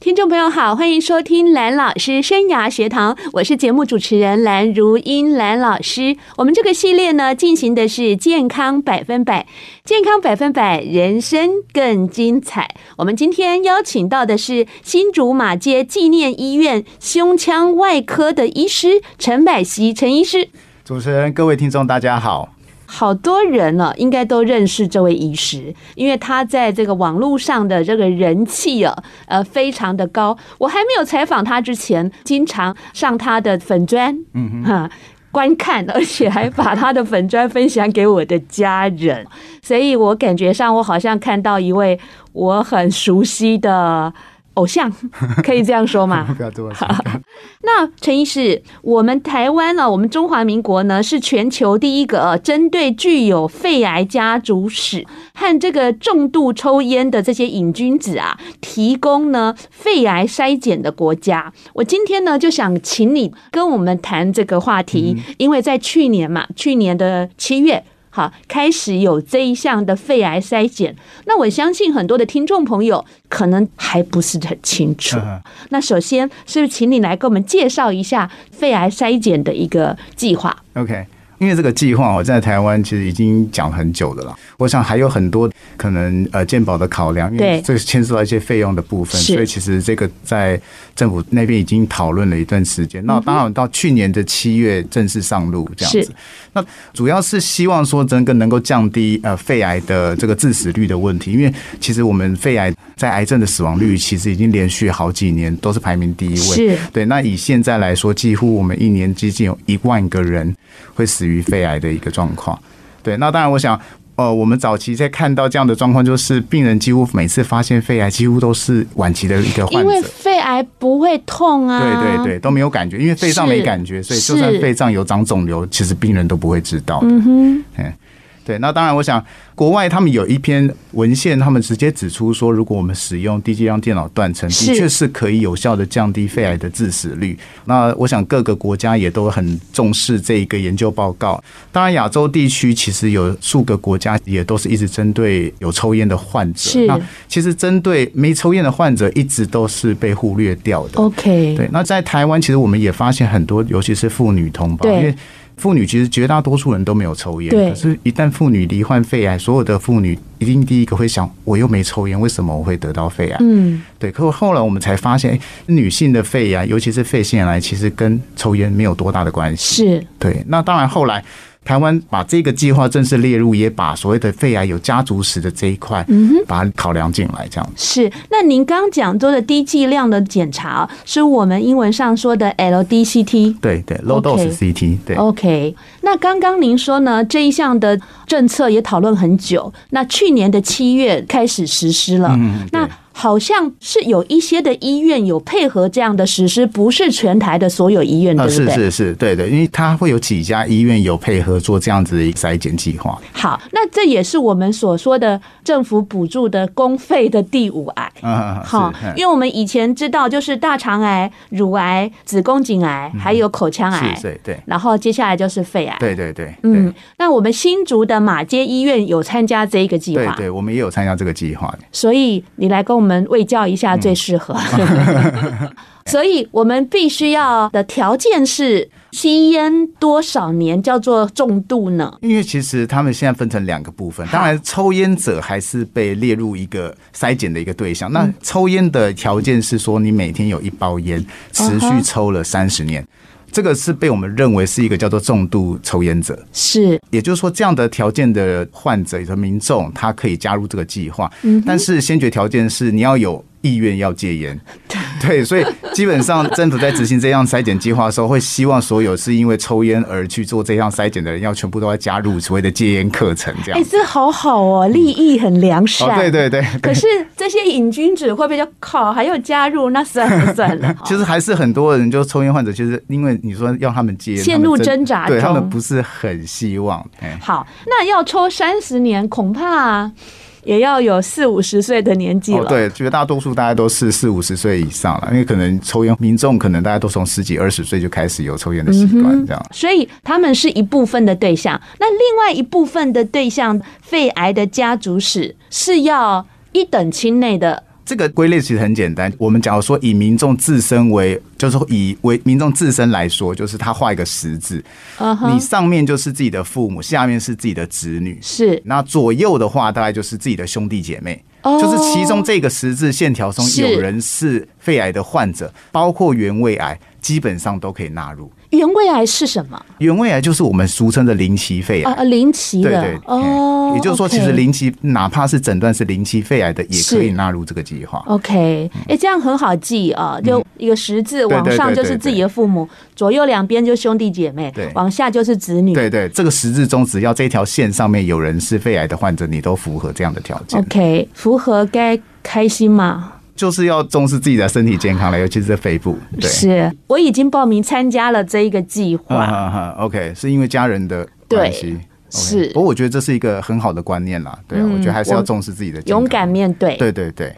听众朋友好，欢迎收听蓝老师生涯学堂，我是节目主持人蓝如英蓝老师。我们这个系列呢，进行的是健康百分百，健康百分百，人生更精彩。我们今天邀请到的是新竹马街纪念医院胸腔外科的医师陈柏熙陈医师。主持人，各位听众，大家好。好多人呢，应该都认识这位医师，因为他在这个网络上的这个人气啊，呃，非常的高。我还没有采访他之前，经常上他的粉砖，嗯哈，观看，而且还把他的粉砖分享给我的家人，所以我感觉上，我好像看到一位我很熟悉的。偶像 可以这样说吗？不要这么说。那陈医师，我们台湾呢？我们中华民国呢，是全球第一个针对具有肺癌家族史和这个重度抽烟的这些瘾君子啊，提供呢肺癌筛检的国家。我今天呢就想请你跟我们谈这个话题，因为在去年嘛，去年的七月。好，开始有这一项的肺癌筛检，那我相信很多的听众朋友可能还不是很清楚。那首先，是不是请你来给我们介绍一下肺癌筛检的一个计划？OK。因为这个计划，我在台湾其实已经讲很久的了。我想还有很多可能呃健保的考量，因为这个牵涉到一些费用的部分，所以其实这个在政府那边已经讨论了一段时间。那当然到去年的七月正式上路这样子。那主要是希望说整个能够降低呃肺癌的这个致死率的问题，因为其实我们肺癌在癌症的死亡率其实已经连续好几年都是排名第一位。是。对，那以现在来说，几乎我们一年接近有一万个人会死于肺癌的一个状况，对，那当然，我想，呃，我们早期在看到这样的状况，就是病人几乎每次发现肺癌，几乎都是晚期的一个患者。因为肺癌不会痛啊，对对对，都没有感觉，因为肺脏没感觉，所以就算肺脏有长肿瘤，其实病人都不会知道。嗯哼，嗯。对，那当然，我想国外他们有一篇文献，他们直接指出说，如果我们使用低剂量电脑断层，的确是可以有效的降低肺癌的致死率。那我想各个国家也都很重视这一个研究报告。当然，亚洲地区其实有数个国家也都是一直针对有抽烟的患者。是，那其实针对没抽烟的患者，一直都是被忽略掉的。OK，对。那在台湾，其实我们也发现很多，尤其是妇女同胞，因为。妇女其实绝大多数人都没有抽烟，可是，一旦妇女罹患肺癌，所有的妇女一定第一个会想：我又没抽烟，为什么我会得到肺癌？嗯，对。可是后来我们才发现，女性的肺癌，尤其是肺腺癌，其实跟抽烟没有多大的关系。是，对。那当然后来。台湾把这个计划正式列入，也把所谓的肺癌有家族史的这一块，嗯哼，把它考量进来，这样是。那您刚刚讲说的低剂量的检查，是我们英文上说的 LDCT，对对，Low Dose CT，对。OK，那刚刚您说呢，这一项的政策也讨论很久，那去年的七月开始实施了，嗯，那。好像是有一些的医院有配合这样的实施，不是全台的所有医院，对不对？是是是，对的，因为它会有几家医院有配合做这样子的一个筛检计划。好，那这也是我们所说的政府补助的公费的第五癌。嗯，好，因为我们以前知道就是大肠癌、乳癌、子宫颈癌，还有口腔癌，对对。然后接下来就是肺癌。对对对，嗯，那我们新竹的马街医院有参加这一个计划，对对，我们也有参加这个计划。所以你来跟我们。我们喂教一下最适合，所以我们必须要的条件是吸烟多少年叫做重度呢？因为其实他们现在分成两个部分，当然抽烟者还是被列入一个筛检的一个对象。那抽烟的条件是说，你每天有一包烟，持续抽了三十年。这个是被我们认为是一个叫做重度抽烟者，是，也就是说这样的条件的患者和民众，他可以加入这个计划，但是先决条件是你要有。意愿要戒烟，对，所以基本上政府在执行这项筛检计划的时候，会希望所有是因为抽烟而去做这项筛检的人，要全部都要加入所谓的戒烟课程，这样。哎，这好好哦，利益很良善。嗯哦、对对对。可是这些瘾君子会不会就靠还要加入？那算了算了。其实还是很多人就抽烟患者，其实因为你说要他们戒烟，陷入挣扎中，对他们不是很希望。好，那要抽三十年，恐怕。也要有四五十岁的年纪了。哦，对，绝大多数大家都是四五十岁以上了，因为可能抽烟民众可能大家都从十几二十岁就开始有抽烟的习惯，这样。所以他们是一部分的对象，那另外一部分的对象，肺癌的家族史是要一等亲内的。这个归类其实很简单，我们假如说以民众自身为，就是以为民众自身来说，就是他画一个十字，uh huh. 你上面就是自己的父母，下面是自己的子女，是，那左右的话大概就是自己的兄弟姐妹，oh, 就是其中这个十字线条中有人是肺癌的患者，包括原位癌，基本上都可以纳入。原位癌是什么？原位癌就是我们俗称的零期肺癌啊，零期的，对对哦。也就是说，其实零期哪怕是诊断是零期肺癌的，也可以纳入这个计划。OK，哎，这样很好记啊，就一个十字往上就是自己的父母，左右两边就兄弟姐妹，对，往下就是子女。对对，这个十字中只要这条线上面有人是肺癌的患者，你都符合这样的条件。OK，符合该开心吗？就是要重视自己的身体健康了，尤其是肺部。对，是我已经报名参加了这一个计划。嗯嗯嗯 OK，是因为家人的关系。是，不过我觉得这是一个很好的观念啦。对，我觉得还是要重视自己的健康，勇敢面对。对对对。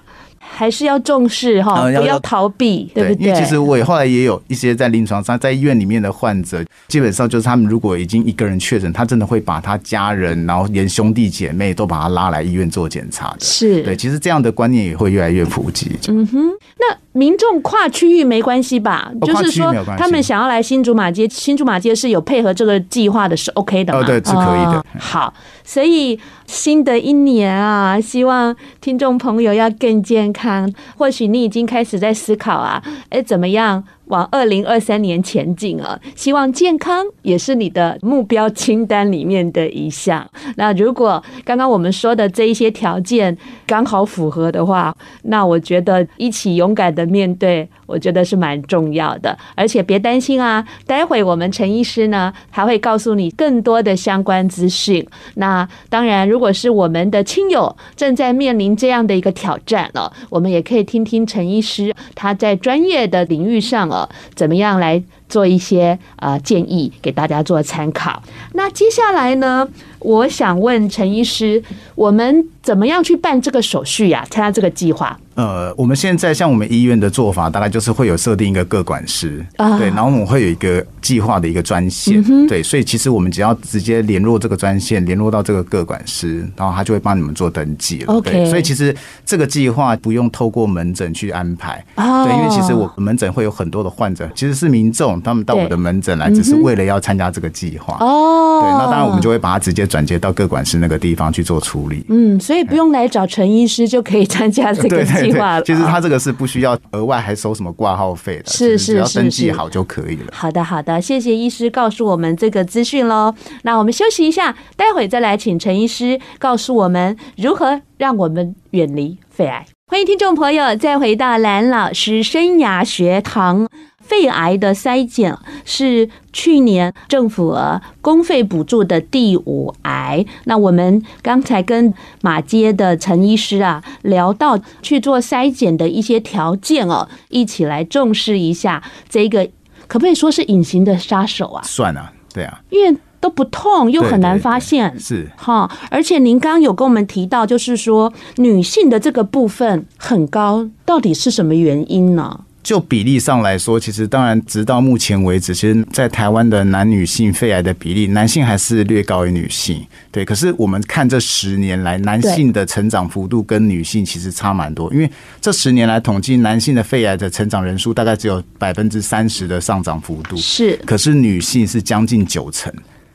还是要重视哈，不要逃避，对不对？因为其实我也后来也有一些在临床上，在医院里面的患者，基本上就是他们如果已经一个人确诊，他真的会把他家人，然后连兄弟姐妹都把他拉来医院做检查的。是对，其实这样的观念也会越来越普及。嗯哼，那民众跨区域没关系吧？就是说他们想要来新竹马街，新竹马街是有配合这个计划的，是 OK 的吗？哦，对，是可以的。好，所以。新的一年啊，希望听众朋友要更健康。或许你已经开始在思考啊，诶，怎么样？往二零二三年前进啊！希望健康也是你的目标清单里面的一项。那如果刚刚我们说的这一些条件刚好符合的话，那我觉得一起勇敢的面对，我觉得是蛮重要的。而且别担心啊，待会我们陈医师呢还会告诉你更多的相关资讯。那当然，如果是我们的亲友正在面临这样的一个挑战了，我们也可以听听陈医师他在专业的领域上啊。怎么样来做一些呃建议给大家做参考？那接下来呢，我想问陈医师，我们怎么样去办这个手续呀？参加这个计划？呃，我们现在像我们医院的做法，大概就是会有设定一个个管师，啊、对，然后我们会有一个计划的一个专线，嗯、对，所以其实我们只要直接联络这个专线，联络到这个个管师，然后他就会帮你们做登记了。对，所以其实这个计划不用透过门诊去安排，哦、对，因为其实我门诊会有很多的患者，其实是民众，他们到我的门诊来，只是为了要参加这个计划。哦，对，那当然我们就会把它直接转接到各管师那个地方去做处理。嗯，所以不用来找陈医师就可以参加这个 计划。对对对，其实他这个是不需要额外还收什么挂号费的，是是是，只要登记好就可以了。好的好的，谢谢医师告诉我们这个资讯喽。那我们休息一下，待会再来请陈医师告诉我们如何让我们远离肺癌。欢迎听众朋友再回到蓝老师生涯学堂。肺癌的筛检是去年政府公费补助的第五癌。那我们刚才跟马街的陈医师啊聊到去做筛检的一些条件哦，一起来重视一下这个，可不可以说是隐形的杀手啊？算啊，对啊，因为都不痛又很难发现，是哈。而且您刚刚有跟我们提到，就是说女性的这个部分很高，到底是什么原因呢？就比例上来说，其实当然，直到目前为止，其实，在台湾的男女性肺癌的比例，男性还是略高于女性。对，可是我们看这十年来，男性的成长幅度跟女性其实差蛮多。因为这十年来统计，男性的肺癌的成长人数大概只有百分之三十的上涨幅度，是，可是女性是将近九成。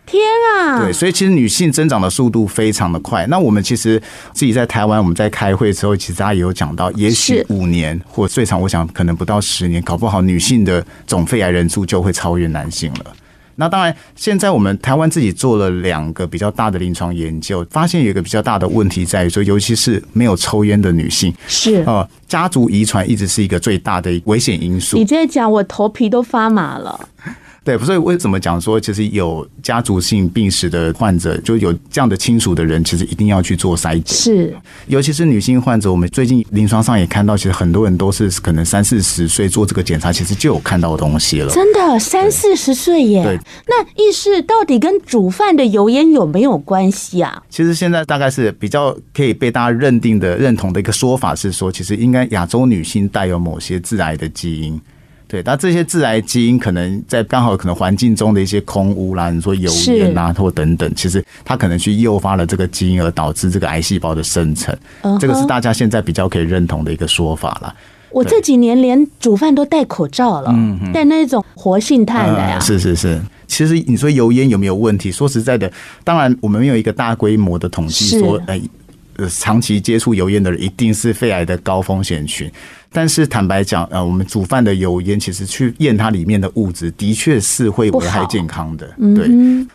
天啊！对，所以其实女性增长的速度非常的快。那我们其实自己在台湾，我们在开会的时候，其实大家也有讲到，也许五年或最长，我想可能不到十年，搞不好女性的总肺癌人数就会超越男性了。那当然，现在我们台湾自己做了两个比较大的临床研究，发现有一个比较大的问题在于说，尤其是没有抽烟的女性，是呃，家族遗传一直是一个最大的危险因素。你这样讲，我头皮都发麻了。对，所以为什么讲说，其实有家族性病史的患者，就有这样的亲属的人，其实一定要去做筛检。是，尤其是女性患者，我们最近临床上也看到，其实很多人都是可能三四十岁做这个检查，其实就有看到东西了。真的，三四十岁耶。对，那意识到底跟煮饭的油烟有没有关系啊？其实现在大概是比较可以被大家认定的、认同的一个说法是说，其实应该亚洲女性带有某些致癌的基因。对，那这些致癌基因可能在刚好可能环境中的一些空污啦，你说油烟啊或等等，其实它可能去诱发了这个基因，而导致这个癌细胞的生成。这个是大家现在比较可以认同的一个说法了。我这几年连煮饭都戴口罩了，戴那种活性炭的呀。是是是，其实你说油烟有没有问题？说实在的，当然我们没有一个大规模的统计说，哎，呃，长期接触油烟的人一定是肺癌的高风险群。但是坦白讲，呃，我们煮饭的油烟，其实去验它里面的物质，的确是会危害健康的。对，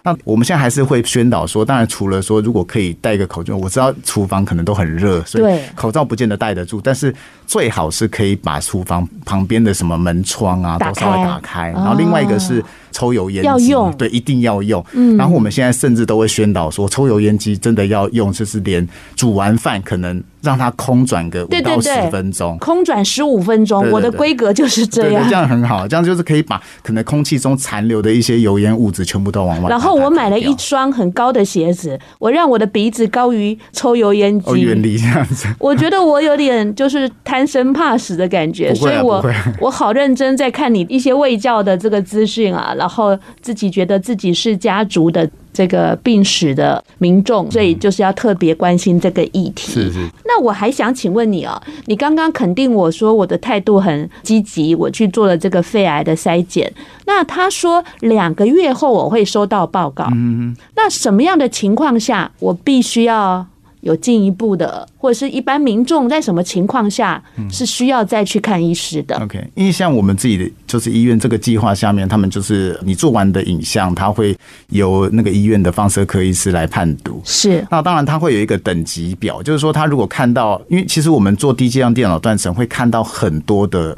那我们现在还是会宣导说，当然除了说，如果可以戴一个口罩，我知道厨房可能都很热，所以口罩不见得戴得住。但是最好是可以把厨房旁边的什么门窗啊都稍微打开。然后另外一个是抽油烟机，要用，对，一定要用。嗯然后我们现在甚至都会宣导说，抽油烟机真的要用，就是连煮完饭可能。让它空转个五到十分钟，空转十五分钟，我的规格就是这样。这样很好，这样就是可以把可能空气中残留的一些油烟物质全部都往外。然后我买了一双很高的鞋子，我让我的鼻子高于抽油烟机，远离这样子。我觉得我有点就是贪生怕死的感觉，所以我我好认真在看你一些卫教的这个资讯啊，然后自己觉得自己是家族的。这个病史的民众，所以就是要特别关心这个议题。是是。那我还想请问你哦，你刚刚肯定我说我的态度很积极，我去做了这个肺癌的筛检。那他说两个月后我会收到报告。嗯。那什么样的情况下我必须要？有进一步的，或者是一般民众在什么情况下是需要再去看医师的？嗯，OK，因为像我们自己的就是医院这个计划下面，他们就是你做完的影像，他会由那个医院的放射科医师来判读。是，那当然他会有一个等级表，就是说他如果看到，因为其实我们做低剂量电脑断层会看到很多的。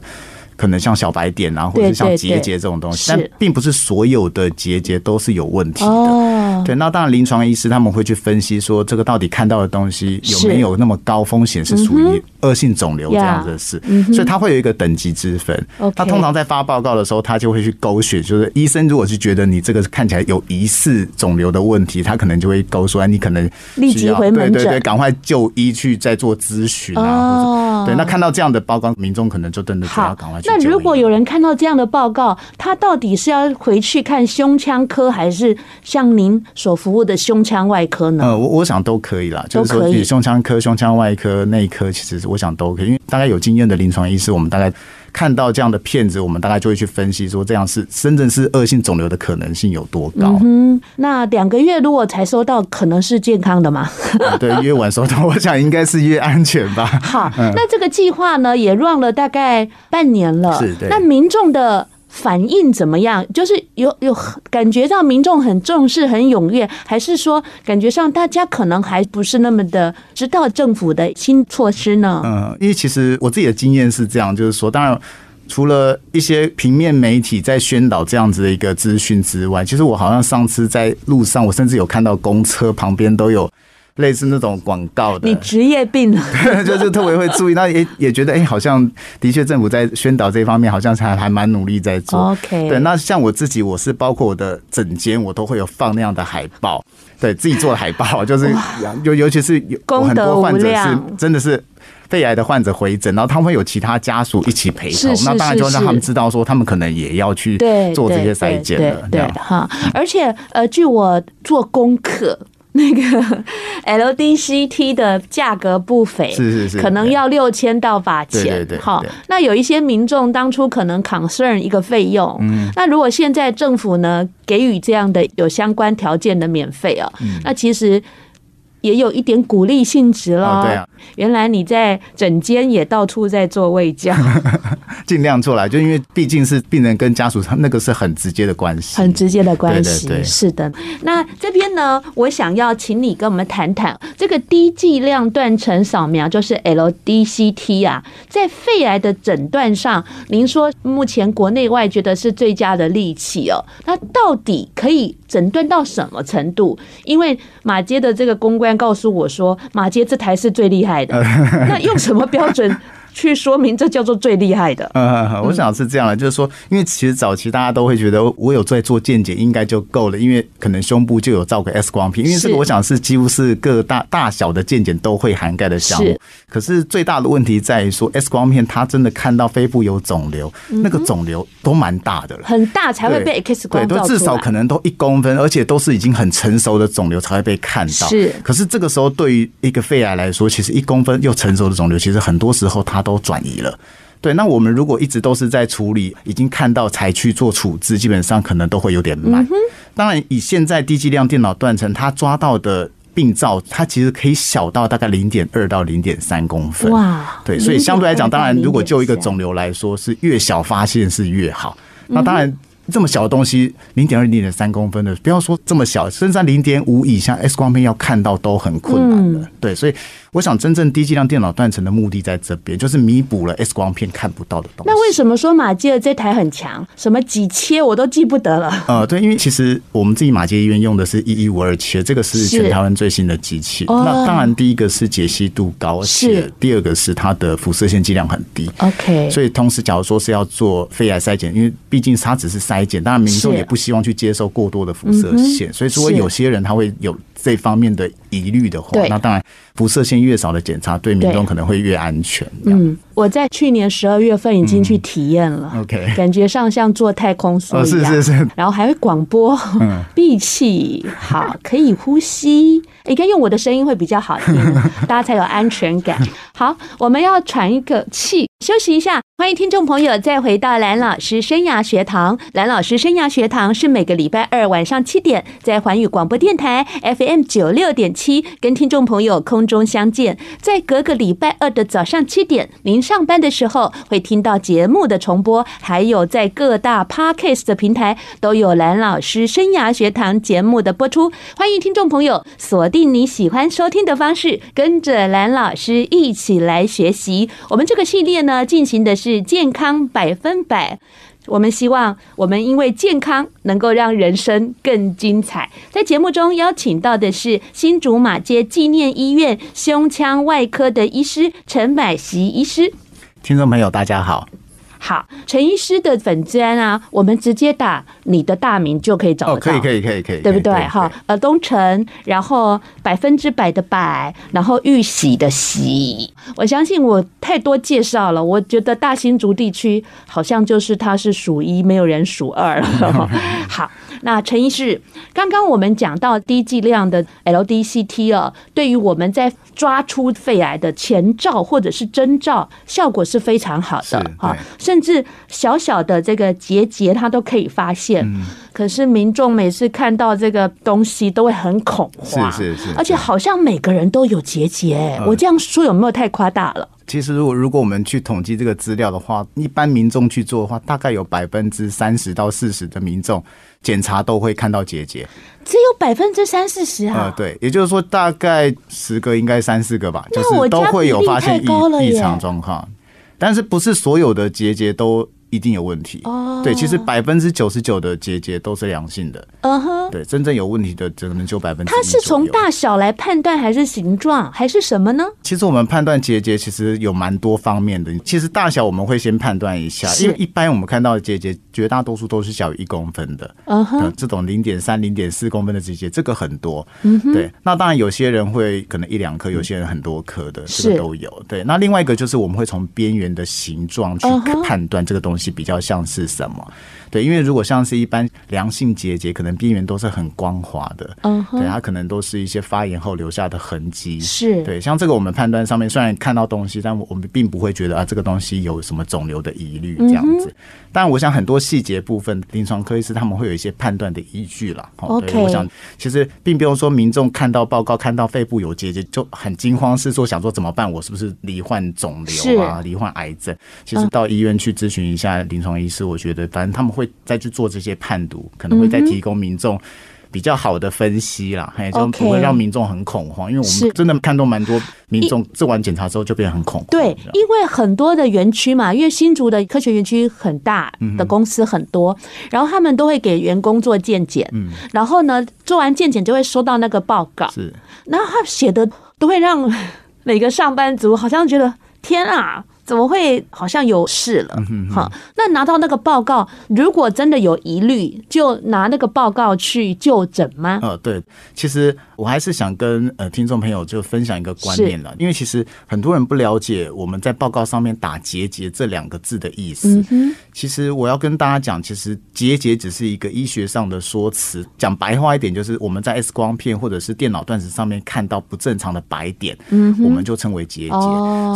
可能像小白点啊，或者是像结节这种东西，但并不是所有的结节都是有问题的。对，那当然临床医师他们会去分析说，这个到底看到的东西有没有那么高风险，是属于恶性肿瘤这样子的事。所以他会有一个等级之分。他通常在发报告的时候，他就会去勾选，就是医生如果是觉得你这个看起来有疑似肿瘤的问题，他可能就会勾说，你可能立即回门诊，对对对，赶快就医去再做咨询啊。对，那看到这样的报告，民众可能就真的就要赶快。那如果有人看到这样的报告，他到底是要回去看胸腔科，还是像您所服务的胸腔外科呢？呃，我我想都可以啦，就是说胸腔科、胸腔外科、内科，其实我想都可以，因为大概有经验的临床医师，我们大概。看到这样的片子，我们大概就会去分析说，这样是真正是恶性肿瘤的可能性有多高？嗯，那两个月如果才收到，可能是健康的嘛？啊、对，越晚收到，我想应该是越安全吧。好，那这个计划呢，也 run 了大概半年了。是的。那民众的。反应怎么样？就是有有感觉到民众很重视、很踊跃，还是说感觉上大家可能还不是那么的知道政府的新措施呢？嗯，因为其实我自己的经验是这样，就是说，当然除了一些平面媒体在宣导这样子的一个资讯之外，其实我好像上次在路上，我甚至有看到公车旁边都有。类似那种广告的，你职业病了，就是特别会注意，那也也觉得，哎，好像的确政府在宣导这方面，好像还还蛮努力在做。OK，对，那像我自己，我是包括我的整间，我都会有放那样的海报，对自己做的海报，就是尤尤其是有很多患者是真的是肺癌的患者回诊，然后他们会有其他家属一起陪同，那当然就让他们知道说，他们可能也要去做这些筛检了，对哈。而且呃，据我做功课。那个 LDCT 的价格不菲，是是是，可能要六千到八千。对对，好，那有一些民众当初可能 concern 一个费用，嗯，那如果现在政府呢给予这样的有相关条件的免费啊，那其实也有一点鼓励性质了。对啊，原来你在诊间也到处在做卫教，尽量做来，就因为毕竟是病人跟家属，他那个是很直接的关系，很直接的关系。对对对，是的。那这边呢，我想要请你跟我们谈谈这个低剂量断层扫描，就是 LDCT 啊，在肺癌的诊断上，您说目前国内外觉得是最佳的利器哦。那到底可以诊断到什么程度？因为马街的这个公关告诉我说，马街这台是最厉害的。那用什么标准？去说明这叫做最厉害的。嗯，我想是这样的，就是说，因为其实早期大家都会觉得我有在做健检应该就够了，因为可能胸部就有照个 X 光片，因为这个我想是几乎是各大大小的健检都会涵盖的项目。可是最大的问题在于说 X 光片它真的看到肺部有肿瘤，那个肿瘤都蛮大的了，很大才会被 X 光。对，都至少可能都一公分，而且都是已经很成熟的肿瘤才会被看到。是，可是这个时候对于一个肺癌来说，其实一公分又成熟的肿瘤，其实很多时候它都转移了，对。那我们如果一直都是在处理，已经看到才去做处置，基本上可能都会有点慢。当然，以现在低剂量电脑断层，它抓到的病灶，它其实可以小到大概零点二到零点三公分。哇，对。所以相对来讲，当然如果就一个肿瘤来说，是越小发现是越好。那当然。这么小的东西，零点二、零点三公分的，不要说这么小，甚至零点五以下，X 光片要看到都很困难的。对，所以我想，真正低剂量电脑断层的目的在这边，就是弥补了 X 光片看不到的东西。那为什么说马偕的这台很强？什么几切我都记不得了。呃，对，因为其实我们自己马街医院用的是一一五二切，这个是全台湾最新的机器。那当然，第一个是解析度高，是第二个是它的辐射线剂量很低。OK，所以同时，假如说是要做肺癌筛检，因为毕竟它只是筛。筛检，当然民众也不希望去接受过多的辐射线，所以如果有些人他会有这方面的疑虑的话，那当然辐射线越少的检查，对民众可能会越安全。嗯，我在去年十二月份已经去体验了，OK，感觉上像坐太空梭一样，是是是，然后还会广播，闭气，好，可以呼吸。应该用我的声音会比较好听，大家才有安全感。好，我们要喘一个气，休息一下。欢迎听众朋友再回到蓝老师生涯学堂。蓝老师生涯学堂是每个礼拜二晚上七点在环宇广播电台 FM 九六点七跟听众朋友中相见。在隔个礼拜二的早上七点，您上班的时候会听到节目的重播，还有在各大 Podcast 的平台都有蓝老师生涯学堂节目的播出。欢迎听众朋友锁定你喜欢收听的方式，跟着蓝老师一起来学习。我们这个系列呢，进行的是健康百分百。我们希望我们因为健康能够让人生更精彩。在节目中邀请到的是新竹马街纪念医院胸腔外科的医师陈百席医师。听众朋友，大家好。好，陈医师的粉砖啊，我们直接打你的大名就可以找到。哦，可以，可以，可以，可以，对不对？哈，呃，东城，然后百分之百的百，然后玉玺的玺。我相信我太多介绍了，我觉得大新竹地区好像就是它是数一，没有人数二了。好。那陈医师，刚刚我们讲到低剂量的 LDCT 啊，对于我们在抓出肺癌的前兆或者是征兆，效果是非常好的哈，甚至小小的这个结节它都可以发现。可是民众每次看到这个东西都会很恐慌，是是是，而且好像每个人都有结节，我这样说有没有太夸大了？其实，如果如果我们去统计这个资料的话，一般民众去做的话，大概有百分之三十到四十的民众检查都会看到结节，只有百分之三四十啊？呃，对，也就是说大概十个应该三四个吧，就是都会有发现异异常状况，但是不是所有的结节都。一定有问题哦。对，其实百分之九十九的结节都是良性的。嗯哼，对，真正有问题的只能就百分之。它是从大小来判断，还是形状，还是什么呢？其实我们判断结节其实有蛮多方面的。其实大小我们会先判断一下，因为一般我们看到的结节绝大多数都是小于一公分的。嗯哼，这种零点三、零点四公分的结节，这个很多。嗯哼，对。那当然有些人会可能一两颗，有些人很多颗的，这个都有。对。那另外一个就是我们会从边缘的形状去判断这个东西。西比较像是什么？对，因为如果像是一般良性结节，可能边缘都是很光滑的，嗯，对，它可能都是一些发炎后留下的痕迹，是对。像这个我们判断上面虽然看到东西，但我们并不会觉得啊这个东西有什么肿瘤的疑虑这样子。但我想很多细节部分，临床科医师他们会有一些判断的依据啦。OK，我想其实并不用说民众看到报告看到肺部有结节就很惊慌失措，想说怎么办？我是不是罹患肿瘤啊？罹患癌症？其实到医院去咨询一下临床医师，我觉得反正他们会。再去做这些判读，可能会再提供民众比较好的分析啦，还有就不会让民众很恐慌，因为我们真的看到蛮多民众做完检查之后就变得很恐慌。对，因为很多的园区嘛，因为新竹的科学园区很大的公司很多，然后他们都会给员工做健检，然后呢做完健检就会收到那个报告，是，然后他写的都会让每个上班族好像觉得天啊。怎么会好像有事了？好，那拿到那个报告，如果真的有疑虑，就拿那个报告去就诊吗？呃，对，其实我还是想跟呃听众朋友就分享一个观念了，因为其实很多人不了解我们在报告上面打结节这两个字的意思。嗯其实我要跟大家讲，其实结节只是一个医学上的说辞，讲白话一点，就是我们在 X 光片或者是电脑断层上面看到不正常的白点，我们就称为结节。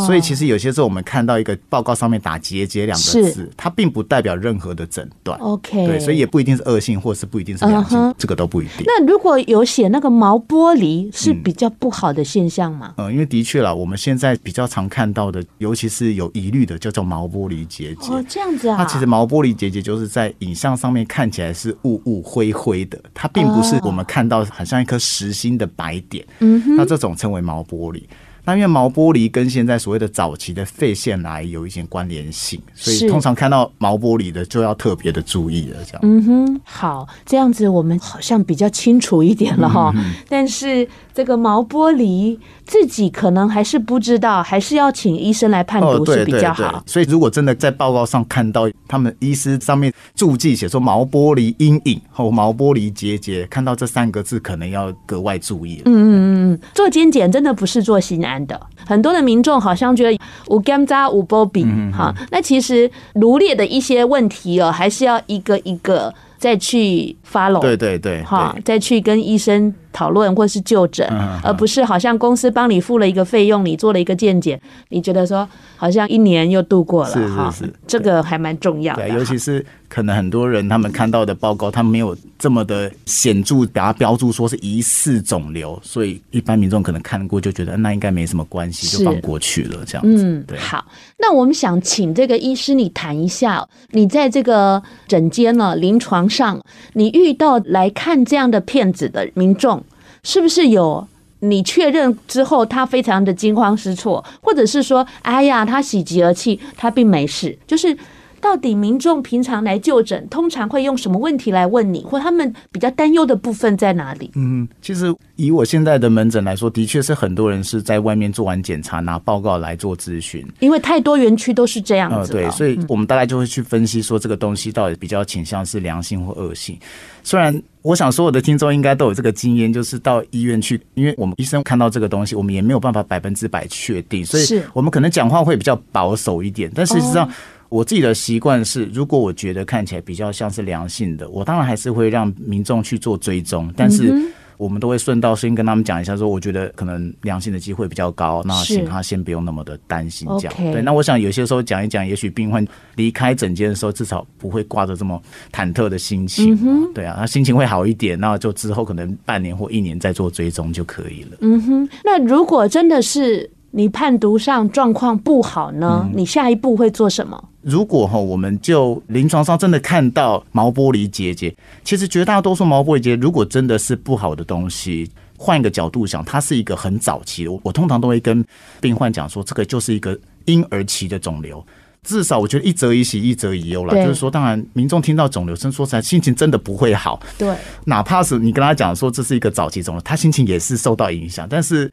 所以其实有些时候我们看。看到一个报告上面打结节两个字，它并不代表任何的诊断。OK，对，所以也不一定是恶性，或是不一定是良性，uh huh. 这个都不一定。那如果有写那个毛玻璃，是比较不好的现象吗？嗯，因为的确啦，我们现在比较常看到的，尤其是有疑虑的，叫做毛玻璃结节。哦，这样子啊。它其实毛玻璃结节就是在影像上面看起来是雾雾灰灰的，它并不是我们看到很像一颗实心的白点。嗯哼，那这种称为毛剥离。那因为毛玻璃跟现在所谓的早期的肺腺癌有一些关联性，所以通常看到毛玻璃的就要特别的注意了。这样，嗯哼，好，这样子我们好像比较清楚一点了哈。但是这个毛玻璃自己可能还是不知道，还是要请医生来判读是比较好。所以如果真的在报告上看到他们医师上面注记写说毛玻璃阴影或毛玻璃结节，看到这三个字，可能要格外注意了。嗯嗯嗯，做健检真的不是做心安。的很多的民众好像觉得无干渣无波比哈，那其实罗列的一些问题哦，还是要一个一个再去 follow，对对对，哈，再去跟医生讨论或是就诊，而不是好像公司帮你付了一个费用，你做了一个健检，你觉得说好像一年又度过了，是是是，这个还蛮重要的，对，尤其是。可能很多人他们看到的报告，他没有这么的显著，把它标注说是疑似肿瘤，所以一般民众可能看过就觉得那应该没什么关系，就放过去了这样子。嗯，对。好，那我们想请这个医师你谈一下，你在这个诊间呢，临床上，你遇到来看这样的骗子的民众，是不是有你确认之后他非常的惊慌失措，或者是说，哎呀，他喜极而泣，他并没事，就是。到底民众平常来就诊，通常会用什么问题来问你，或他们比较担忧的部分在哪里？嗯，其实以我现在的门诊来说，的确是很多人是在外面做完检查拿报告来做咨询，因为太多园区都是这样子。呃，对，所以我们大概就会去分析说这个东西到底比较倾向是良性或恶性。虽然我想所有的听众应该都有这个经验，就是到医院去，因为我们医生看到这个东西，我们也没有办法百分之百确定，所以我们可能讲话会比较保守一点，但事实上。我自己的习惯是，如果我觉得看起来比较像是良性的，我当然还是会让民众去做追踪。但是我们都会顺道先跟他们讲一下，说我觉得可能良性的机会比较高，那请他先不用那么的担心。这样对。那我想有些时候讲一讲，也许病患离开诊间的时候，至少不会挂着这么忐忑的心情。对啊，他心情会好一点，那就之后可能半年或一年再做追踪就可以了。嗯哼，那如果真的是。你判读上状况不好呢？你下一步会做什么？如果哈，我们就临床上真的看到毛玻璃结节，其实绝大多数毛玻璃结节，如果真的是不好的东西，换一个角度想，它是一个很早期的。我我通常都会跟病患讲说，这个就是一个婴儿期的肿瘤。至少我觉得一则以喜，一则以忧了。就是说，当然民众听到肿瘤，声说出来心情真的不会好。对，哪怕是你跟他讲说这是一个早期肿瘤，他心情也是受到影响。但是。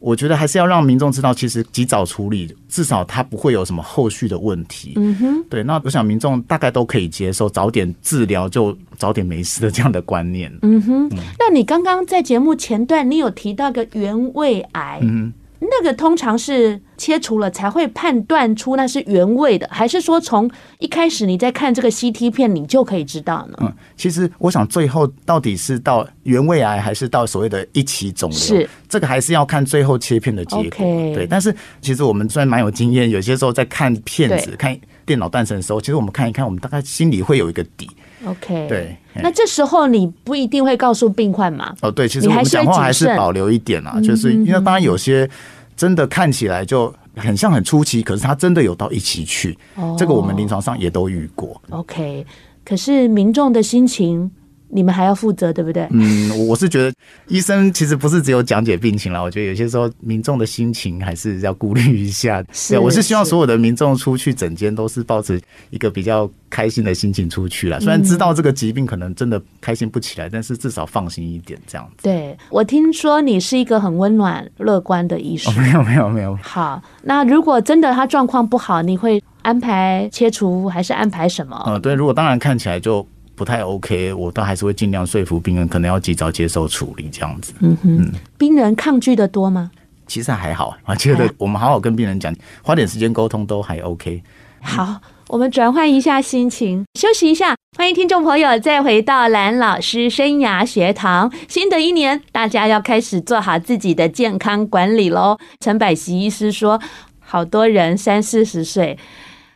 我觉得还是要让民众知道，其实及早处理，至少他不会有什么后续的问题。嗯哼，对。那我想民众大概都可以接受，早点治疗就早点没事的这样的观念。嗯哼，那你刚刚在节目前段，你有提到个原位癌，嗯，那个通常是切除了才会判断出那是原位的，还是说从一开始你在看这个 CT 片，你就可以知道呢？嗯，其实我想最后到底是到原位癌还是到所谓的一期肿瘤，是这个还是要看最后切片的结果。对，但是其实我们虽然蛮有经验，有些时候在看片子、看电脑断层的时候，其实我们看一看，我们大概心里会有一个底。OK，对，那这时候你不一定会告诉病患嘛？哦，对，其实我们讲话还是保留一点啦，就是因为当然有些真的看起来就很像很初期，可是他真的有到一起去，哦，这个我们临床上也都遇过。OK，可是民众的心情。你们还要负责，对不对？嗯，我是觉得医生其实不是只有讲解病情啦，我觉得有些时候民众的心情还是要顾虑一下。是，我是希望所有的民众出去整间都是抱着一个比较开心的心情出去了。虽然知道这个疾病可能真的开心不起来，但是至少放心一点这样子。对，我听说你是一个很温暖、乐观的医生。哦，没有，没有，没有。好，那如果真的他状况不好，你会安排切除还是安排什么？嗯，对，如果当然看起来就。不太 OK，我都还是会尽量说服病人，可能要及早接受处理这样子。嗯哼，病人抗拒的多吗？其实还好，我觉得我们好好跟病人讲，花点时间沟通都还 OK。好，我们转换一下心情，休息一下。欢迎听众朋友再回到蓝老师生涯学堂。新的一年，大家要开始做好自己的健康管理喽。陈百熙医师说，好多人三四十岁。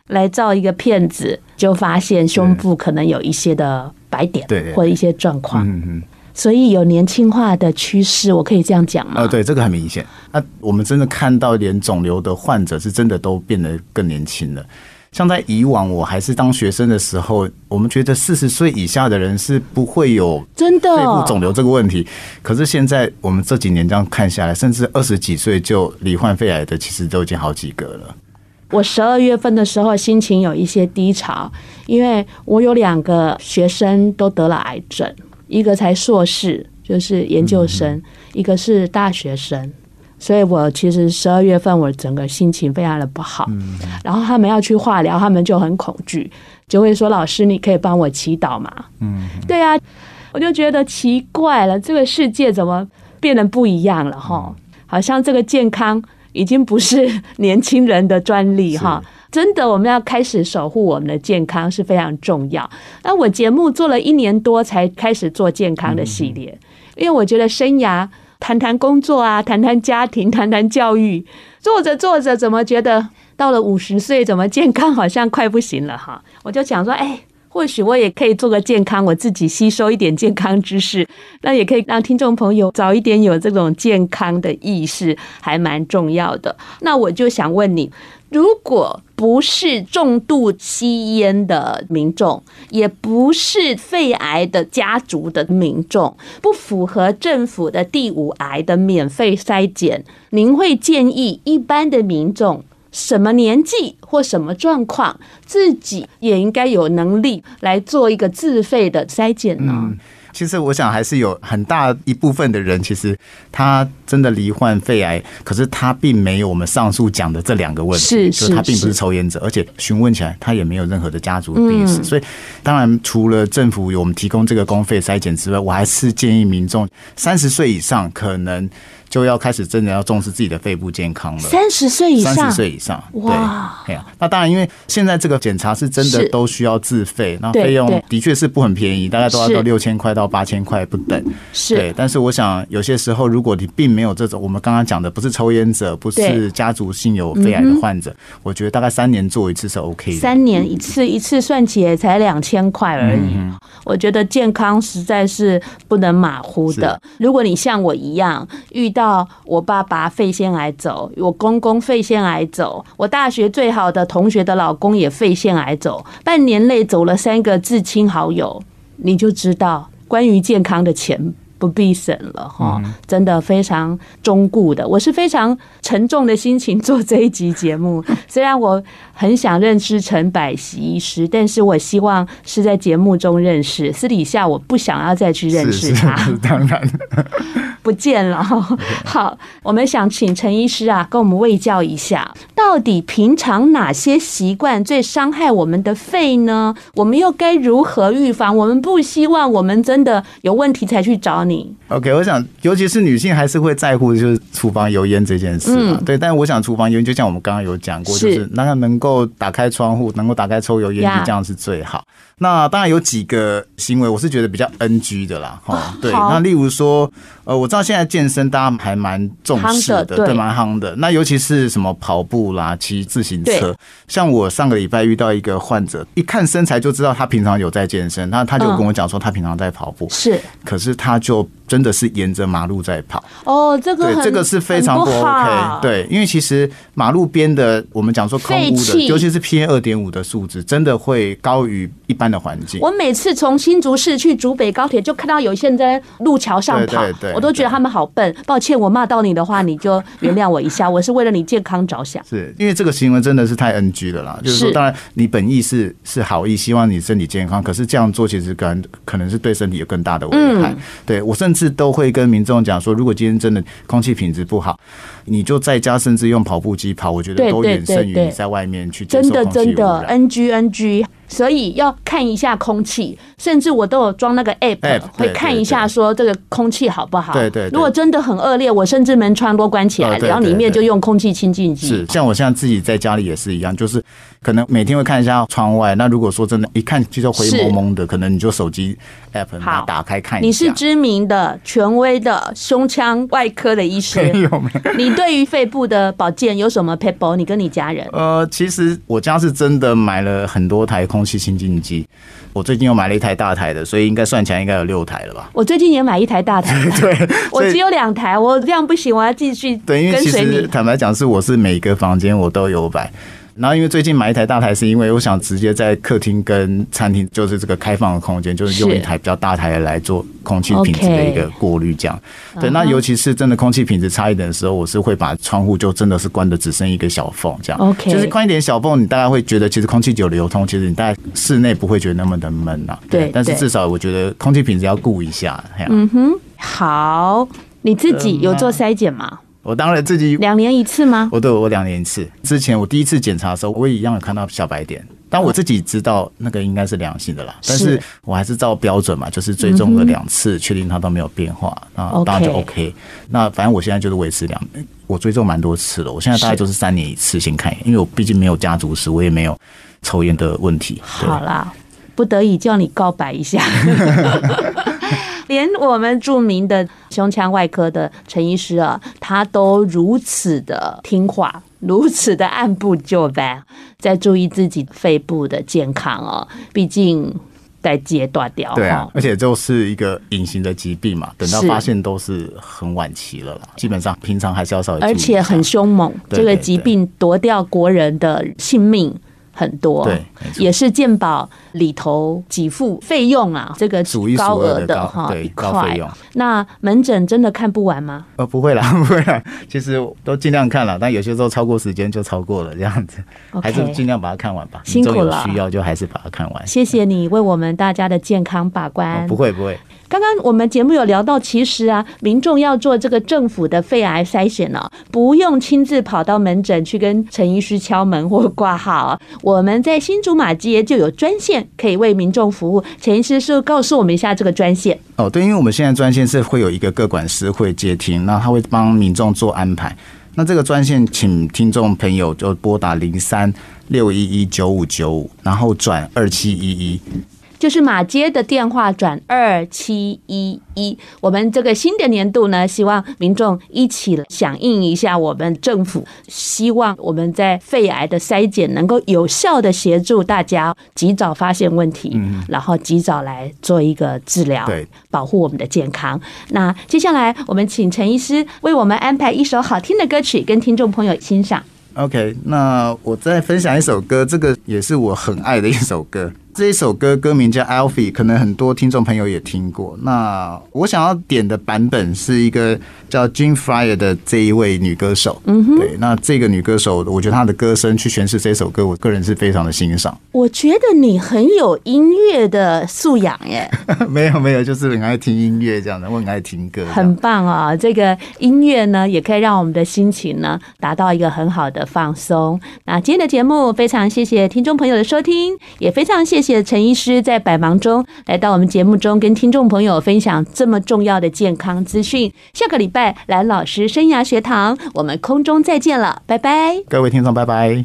来照一个片子，就发现胸部可能有一些的白点，对，或者一些状况，嗯嗯，所以有年轻化的趋势，我可以这样讲吗？呃，对，这个很明显。那我们真的看到，连肿瘤的患者是真的都变得更年轻了。像在以往，我还是当学生的时候，我们觉得四十岁以下的人是不会有真的肺部肿瘤这个问题。可是现在，我们这几年这样看下来，甚至二十几岁就罹患肺癌的，其实都已经好几个了。我十二月份的时候心情有一些低潮，因为我有两个学生都得了癌症，一个才硕士，就是研究生，一个是大学生，所以我其实十二月份我整个心情非常的不好。然后他们要去化疗，他们就很恐惧，就会说：“老师，你可以帮我祈祷吗？”嗯，对啊，我就觉得奇怪了，这个世界怎么变得不一样了？哈，好像这个健康。已经不是年轻人的专利哈，真的，我们要开始守护我们的健康是非常重要。那我节目做了一年多才开始做健康的系列，因为我觉得生涯谈谈工作啊，谈谈家庭，谈谈教育，做着做着怎么觉得到了五十岁，怎么健康好像快不行了哈？我就想说，哎。或许我也可以做个健康，我自己吸收一点健康知识，那也可以让听众朋友早一点有这种健康的意识，还蛮重要的。那我就想问你，如果不是重度吸烟的民众，也不是肺癌的家族的民众，不符合政府的第五癌的免费筛检，您会建议一般的民众？什么年纪或什么状况，自己也应该有能力来做一个自费的筛检呢？嗯其实我想还是有很大一部分的人，其实他真的罹患肺癌，可是他并没有我们上述讲的这两个问题，是，是，是他并不是抽烟者，而且询问起来他也没有任何的家族病史，所以当然除了政府有我们提供这个公费筛检之外，我还是建议民众三十岁以上可能就要开始真的要重视自己的肺部健康了。三十岁以上，三十岁以上，哇，对呀。那当然，因为现在这个检查是真的都需要自费，那费用的确是不很便宜，大概都要到六千块到。到八千块不等，是对。但是我想，有些时候，如果你并没有这种我们刚刚讲的，不是抽烟者，不是家族性有肺癌的患者，我觉得大概三年做一次是 OK 的。三年一次，一次算起来才两千块而已。我觉得健康实在是不能马虎的。如果你像我一样遇到到我爸爸肺腺癌走，我公公肺腺癌走，我大学最好的同学的老公也肺腺癌走，半年内走了三个至亲好友，你就知道。关于健康的钱不必省了哈，真的非常忠固的。我是非常沉重的心情做这一集节目，虽然我很想认识陈百喜医师，但是我希望是在节目中认识，私底下我不想要再去认识他。是是是 当然。不见了。好，我们想请陈医师啊，跟我们卫教一下，到底平常哪些习惯最伤害我们的肺呢？我们又该如何预防？我们不希望我们真的有问题才去找你。你。OK，我想尤其是女性还是会在乎就是厨房油烟这件事嘛。嗯、对，但是我想厨房油烟就像我们刚刚有讲过，就是那个能够打开窗户，能够打开抽油烟机，这样是最好。那当然有几个行为，我是觉得比较 NG 的啦。哈，对。那例如说，呃，我知道现在健身大家还蛮重视的，对，蛮夯的。那尤其是什么跑步啦、骑自行车，像我上个礼拜遇到一个患者，一看身材就知道他平常有在健身。那他就跟我讲说，他平常在跑步，是，可是他就。真的是沿着马路在跑哦，这个对，这个是非常不 OK。对，因为其实马路边的我们讲说空污的，尤其是 PM 二点五的数值，真的会高于一般的环境。我每次从新竹市去竹北高铁，就看到有些人在路桥上跑，我都觉得他们好笨。抱歉，我骂到你的话，你就原谅我一下，我是为了你健康着想。是因为这个行为真的是太 NG 了啦，就是说，当然你本意是是好意，希望你身体健康，可是这样做其实可能可能是对身体有更大的危害。对我甚至都会跟民众讲说，如果今天真的空气品质不好，你就在家甚至用跑步机跑，我觉得都远胜于你在外面去接受空气污染。真的真的，NG NG。所以要看一下空气，甚至我都有装那个 app，会看一下说这个空气好不好。对对。如果真的很恶劣，我甚至门窗都关起来，然后里面就用空气清净机。是，像我现在自己在家里也是一样，就是可能每天会看一下窗外。那如果说真的，一看就灰蒙蒙的，可能你就手机 app 把它打开看一下。你是知名的、权威的胸腔外科的医生，没 有没有？你对于肺部的保健有什么 paper？？你跟你家人？呃，其实我家是真的买了很多台空。空气清净机，我最近又买了一台大台的，所以应该算起来应该有六台了吧？我最近也买一台大台，对，我只有两台，我这样不行，我要继续跟随你。对，因为其实坦白讲，是我是每个房间我都有摆。然后因为最近买一台大台，是因为我想直接在客厅跟餐厅，就是这个开放的空间，就是用一台比较大台的来做空气品质的一个过滤，这样。对，那尤其是真的空气品质差一点的时候，我是会把窗户就真的是关的只剩一个小缝，这样。OK，就是宽一点小缝，你大概会觉得其实空气有流通，其实你大概室内不会觉得那么的闷呐。对，但是至少我觉得空气品质要顾一下。嗯哼，好，你自己有做筛检吗？我当然自己两年一次吗？我对我两年一次。之前我第一次检查的时候，我也一样有看到小白点，但我自己知道那个应该是良性的啦。但是我还是照标准嘛，就是追踪了两次，确定它都没有变化，那当然就 OK。那反正我现在就是维持两，我追踪蛮多次了。我现在大概就是三年一次先看一眼，因为我毕竟没有家族史，我也没有抽烟的问题。好啦，不得已叫你告白一下。连我们著名的胸腔外科的陈医师啊，他都如此的听话，如此的按部就班，在注意自己肺部的健康哦。毕竟在阶断掉，对啊，而且就是一个隐形的疾病嘛，等到发现都是很晚期了啦。基本上平常还是要稍微，而且很凶猛，这个疾病夺掉国人的性命。很多，对，也是健保里头给付费用啊，这个高额的哈，对，高费用。那门诊真的看不完吗？呃，不会啦，不会啦，其实都尽量看了，但有些时候超过时间就超过了，这样子，还是尽量把它看完吧。辛苦了，需要就还是把它看完。谢谢你为我们大家的健康把关。不会，不会。刚刚我们节目有聊到，其实啊，民众要做这个政府的肺癌筛选呢，不用亲自跑到门诊去跟陈医师敲门或挂号，我们在新竹马街就有专线可以为民众服务。陈医师是告诉我们一下这个专线哦，对，因为我们现在专线是会有一个各管师会接听，那他会帮民众做安排。那这个专线，请听众朋友就拨打零三六一一九五九五，然后转二七一一。就是马街的电话转二七一一，我们这个新的年度呢，希望民众一起响应一下我们政府，希望我们在肺癌的筛检能够有效的协助大家及早发现问题，然后及早来做一个治疗，对，保护我们的健康。那接下来我们请陈医师为我们安排一首好听的歌曲，跟听众朋友欣赏。OK，那我再分享一首歌，这个也是我很爱的一首歌。这一首歌歌名叫《Alfie》，可能很多听众朋友也听过。那我想要点的版本是一个叫 Jean Fryer 的这一位女歌手。嗯哼，对，那这个女歌手，我觉得她的歌声去诠释这首歌，我个人是非常的欣赏。我觉得你很有音乐的素养耶。没有没有，就是很爱听音乐这样的，我很爱听歌。很棒啊，这个音乐呢，也可以让我们的心情呢达到一个很好的放松。那今天的节目非常谢谢听众朋友的收听，也非常谢谢。谢陈医师在百忙中来到我们节目中，跟听众朋友分享这么重要的健康资讯。下个礼拜来老师生涯学堂，我们空中再见了，拜拜，各位听众，拜拜。